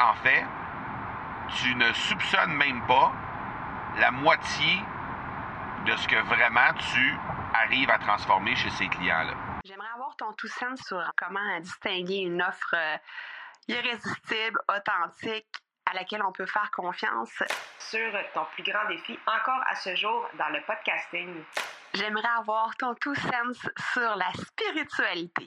en fait, tu ne soupçonnes même pas la moitié de ce que vraiment tu arrives à transformer chez ces clients-là. J'aimerais avoir ton tout sens sur comment distinguer une offre euh, irrésistible, authentique, à laquelle on peut faire confiance. Sur ton plus grand défi encore à ce jour dans le podcasting. J'aimerais avoir ton tout sens sur la spiritualité.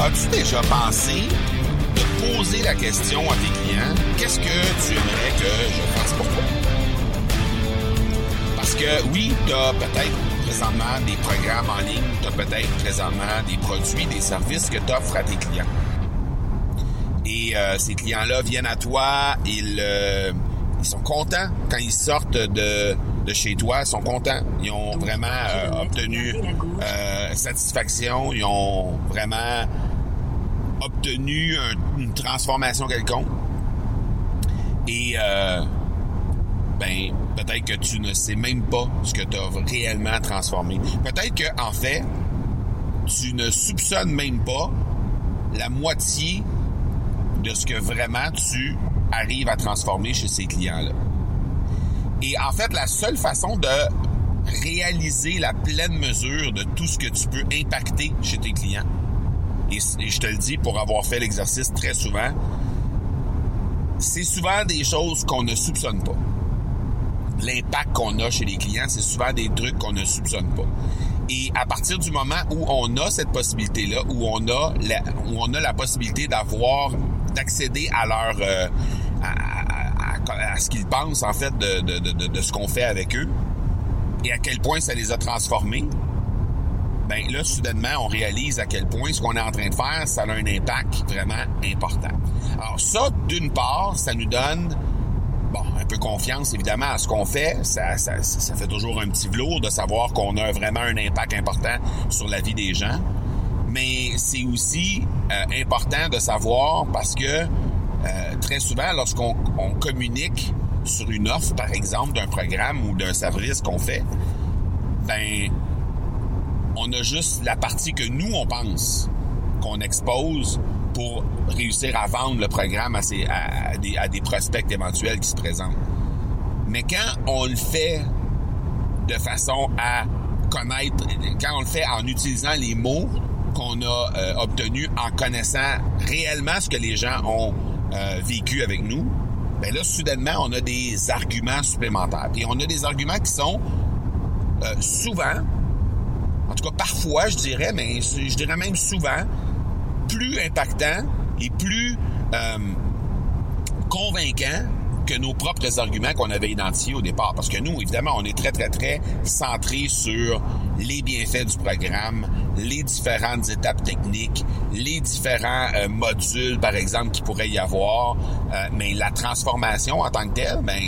As-tu déjà pensé de poser la question à tes clients, qu'est-ce que tu aimerais que je fasse pour toi? Parce que oui, tu as peut-être présentement des programmes en ligne, tu as peut-être présentement des produits, des services que tu offres à tes clients. Et euh, ces clients-là viennent à toi, ils, euh, ils sont contents quand ils sortent de, de chez toi, ils sont contents. Ils ont vraiment euh, obtenu euh, satisfaction, ils ont vraiment obtenu un- une transformation quelconque. Et euh, ben peut-être que tu ne sais même pas ce que tu as réellement transformé. Peut-être que en fait, tu ne soupçonnes même pas la moitié de ce que vraiment tu arrives à transformer chez ces clients-là. Et en fait, la seule façon de réaliser la pleine mesure de tout ce que tu peux impacter chez tes clients, et, je te le dis pour avoir fait l'exercice très souvent, c'est souvent des choses qu'on ne soupçonne pas. L'impact qu'on a chez les clients, c'est souvent des trucs qu'on ne soupçonne pas. Et à partir du moment où on a cette possibilité-là, où on a la, où on a la possibilité d'avoir, d'accéder à leur, euh, à, ce qu'ils pensent en fait de, de- de ce qu'on fait avec eux, et à quel point ça les a transformés, ben là, soudainement, on réalise à quel point ce qu'on est en train de faire, ça a un impact vraiment important. Alors ça, d'une part, ça nous donne bon, un peu confiance évidemment à ce qu'on fait. Ça, fait toujours un petit velours de savoir qu'on a vraiment un impact important sur la vie des gens. Mais c'est aussi euh, important de savoir parce que euh, très souvent, lorsqu'on on communique sur une offre, par exemple, d'un programme ou d'un service qu'on fait, ben on a juste la partie que nous, on pense qu'on expose pour réussir à vendre le programme à, des prospects éventuels qui se présentent. Mais quand on le fait de façon à connaître, quand on le fait en utilisant les mots qu'on a euh, obtenus, en connaissant réellement ce que les gens ont euh, vécu avec nous, ben là, soudainement, on a des arguments supplémentaires. Et on a des arguments qui sont euh, souvent, en tout cas parfois, je dirais, mais je dirais même souvent, plus impactant et plus euh, convaincant que nos propres arguments qu'on avait identifiés au départ. Parce que nous, évidemment, on est très, très, très centré sur les bienfaits du programme, les différentes étapes techniques, les différents euh, modules, par exemple, qu'il pourrait y avoir. Euh, mais la transformation en tant que telle, ben,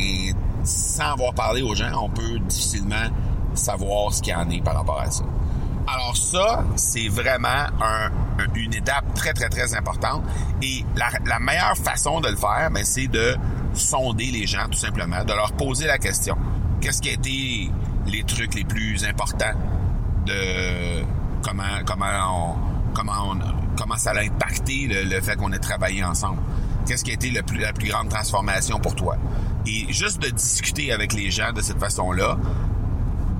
sans avoir parlé aux gens, on peut difficilement savoir ce qu'il y en est par rapport à ça. Alors ça, c'est vraiment un- un- une étape très, très, très importante. Et la, meilleure façon de le faire, ben, c'est de sonder les gens, tout simplement, de leur poser la question. Qu'est-ce qui a été les trucs les plus importants de comment comment on, comment comment ça a impacté le, fait qu'on ait travaillé ensemble? Qu'est-ce qui a été la plus grande transformation pour toi? Et juste de discuter avec les gens de cette façon-là,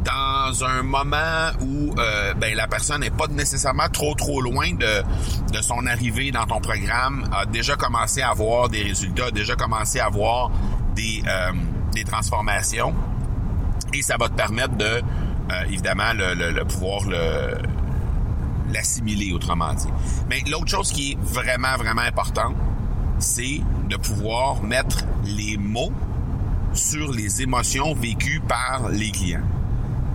dans un moment où euh, ben, la personne n'est pas nécessairement trop trop loin de, son arrivée dans ton programme, a déjà commencé à avoir des résultats, a déjà commencé à avoir des, euh, des transformations, et ça va te permettre de, euh, évidemment, le pouvoir le l'assimiler, autrement dit. Mais l'autre chose qui est vraiment, vraiment importante, c'est de pouvoir mettre les mots sur les émotions vécues par les clients.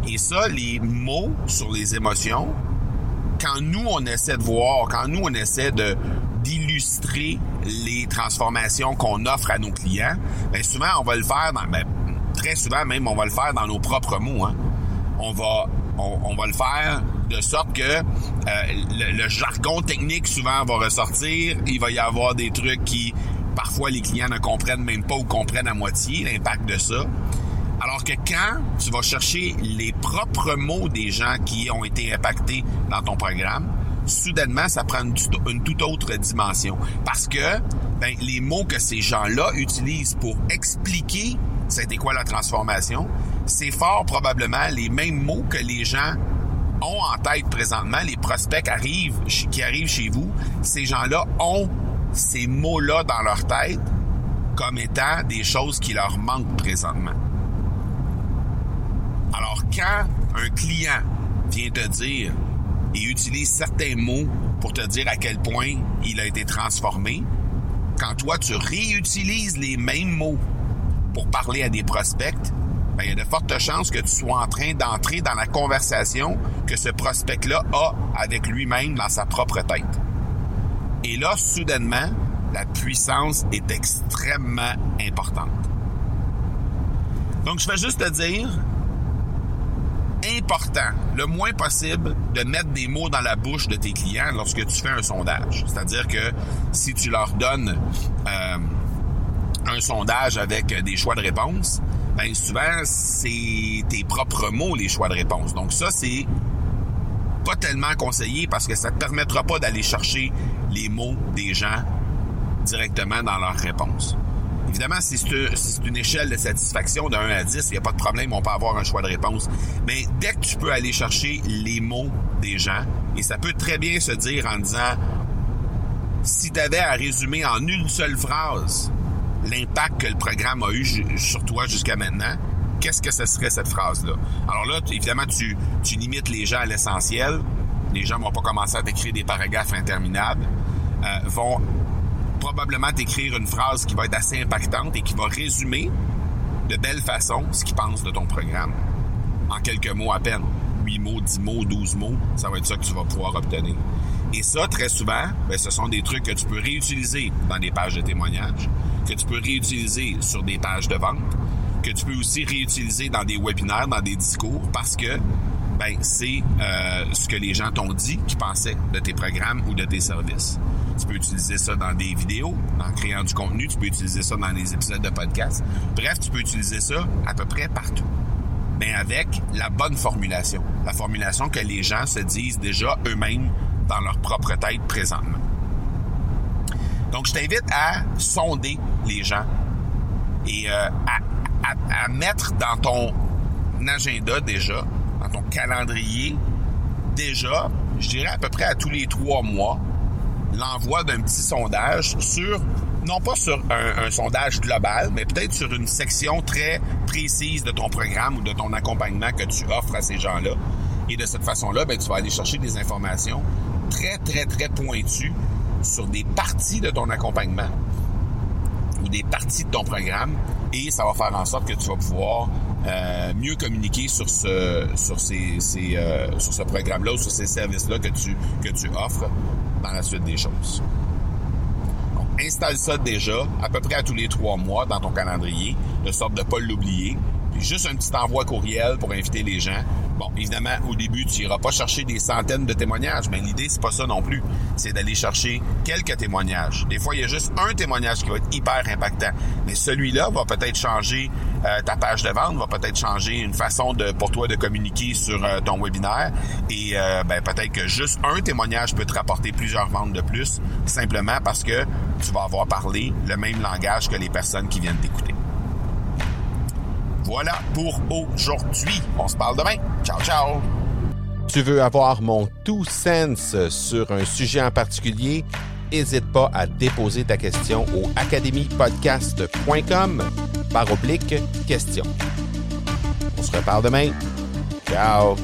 Et ça, les mots sur les émotions, quand nous, on essaie de voir, quand nous, on essaie de d'illustrer les transformations qu'on offre à nos clients, bien souvent, on va le faire dans, ben, très souvent même, on va le faire dans nos propres mots. Hein. On va on, va le faire de sorte que euh, le, le, jargon technique souvent va ressortir. Il va y avoir des trucs qui parfois les clients ne comprennent même pas ou comprennent à moitié l'impact de ça. Alors que quand tu vas chercher les propres mots des gens qui ont été impactés dans ton programme, soudainement, ça prend une, toute autre dimension. Parce que ben, les mots que ces gens-là utilisent pour expliquer c'était quoi la transformation, c'est fort probablement les mêmes mots que les gens ont en tête présentement. Les prospects arrivent, qui arrivent chez vous, ces gens-là ont ces mots-là dans leur tête comme étant des choses qui leur manquent présentement. Alors quand un client vient te dire et utilise certains mots pour te dire à quel point il a été transformé, quand toi tu réutilises les mêmes mots pour parler à des prospects, ben, il y a de fortes chances que tu sois en train d'entrer dans la conversation que ce prospect-là a avec lui-même dans sa propre tête. Et là, soudainement, la puissance est extrêmement importante. Donc, je vais juste te dire, le moins possible, de mettre des mots dans la bouche de tes clients lorsque tu fais un sondage. C'est-à-dire que si tu leur donnes euh, un sondage avec des choix de réponse, ben souvent c'est tes propres mots les choix de réponse. Donc ça c'est pas tellement conseillé parce que ça te permettra pas d'aller chercher les mots des gens directement dans leur réponse. Évidemment, si c'est une échelle de satisfaction de 1 à 10, il n'y a pas de problème, on peut avoir un choix de réponse. Mais dès que tu peux aller chercher les mots des gens, et ça peut très bien se dire en disant, si tu avais à résumer en une seule phrase l'impact que le programme a eu sur toi jusqu'à maintenant, qu'est-ce que ce serait cette phrase-là? Alors là, évidemment, tu, tu limites les gens à l'essentiel. Les gens vont pas commencer à t'écrire des paragraphes interminables. Euh, probablement t'écrire une phrase qui va être assez impactante et qui va résumer de belle façon ce qu'ils pensent de ton programme. En quelques mots à peine. 8 mots, 10 mots, 12 mots, ça va être ça que tu vas pouvoir obtenir. Et ça, très souvent, ben, ce sont des trucs que tu peux réutiliser dans des pages de témoignages, que tu peux réutiliser sur des pages de vente, que tu peux aussi réutiliser dans des webinaires, dans des discours, parce que ben, c'est euh, ce que les gens t'ont dit qu'ils pensaient de tes programmes ou de tes services. Tu peux utiliser ça dans des vidéos, en créant du contenu, tu peux utiliser ça dans les épisodes de podcast. Bref, tu peux utiliser ça à peu près partout. Mais avec la bonne formulation. La formulation que les gens se disent déjà eux-mêmes dans leur propre tête présentement. Donc, je t'invite à sonder les gens et euh, à, mettre dans ton agenda déjà, dans ton calendrier, déjà, je dirais à peu près à tous les trois mois, l'envoi d'un petit sondage sur, non pas sur un, sondage global, mais peut-être sur une section très précise de ton programme ou de ton accompagnement que tu offres à ces gens-là. Et de cette façon-là, ben, tu vas aller chercher des informations très, très, très pointues sur des parties de ton accompagnement ou des parties de ton programme et ça va faire en sorte que tu vas pouvoir euh, mieux communiquer sur ce sur ces, euh, ce programme-là ou sur ces services-là que tu que tu offres dans la suite des choses. Donc, installe ça déjà à peu près à tous les trois mois dans ton calendrier, de sorte de ne pas l'oublier. Puis juste un petit envoi courriel pour inviter les gens Bon, évidemment, au début, tu iras pas chercher des centaines de témoignages, mais l'idée, c'est pas ça non plus. C'est d'aller chercher quelques témoignages. Des fois, il y a juste un témoignage qui va être hyper impactant. Mais celui-là va peut-être changer euh, ta page de vente, va peut-être changer une façon pour toi de communiquer sur euh, ton webinaire. Et euh, ben, peut-être que juste un témoignage peut te rapporter plusieurs ventes de plus, simplement parce que tu vas avoir parlé le même langage que les personnes qui viennent t'écouter. Voilà pour aujourd'hui. On se parle demain. Ciao, ciao. Tu veux avoir mon tout sens sur un sujet en particulier? N'hésite pas à déposer ta question au academypodcast.com par oblique question. On se reparle demain. Ciao.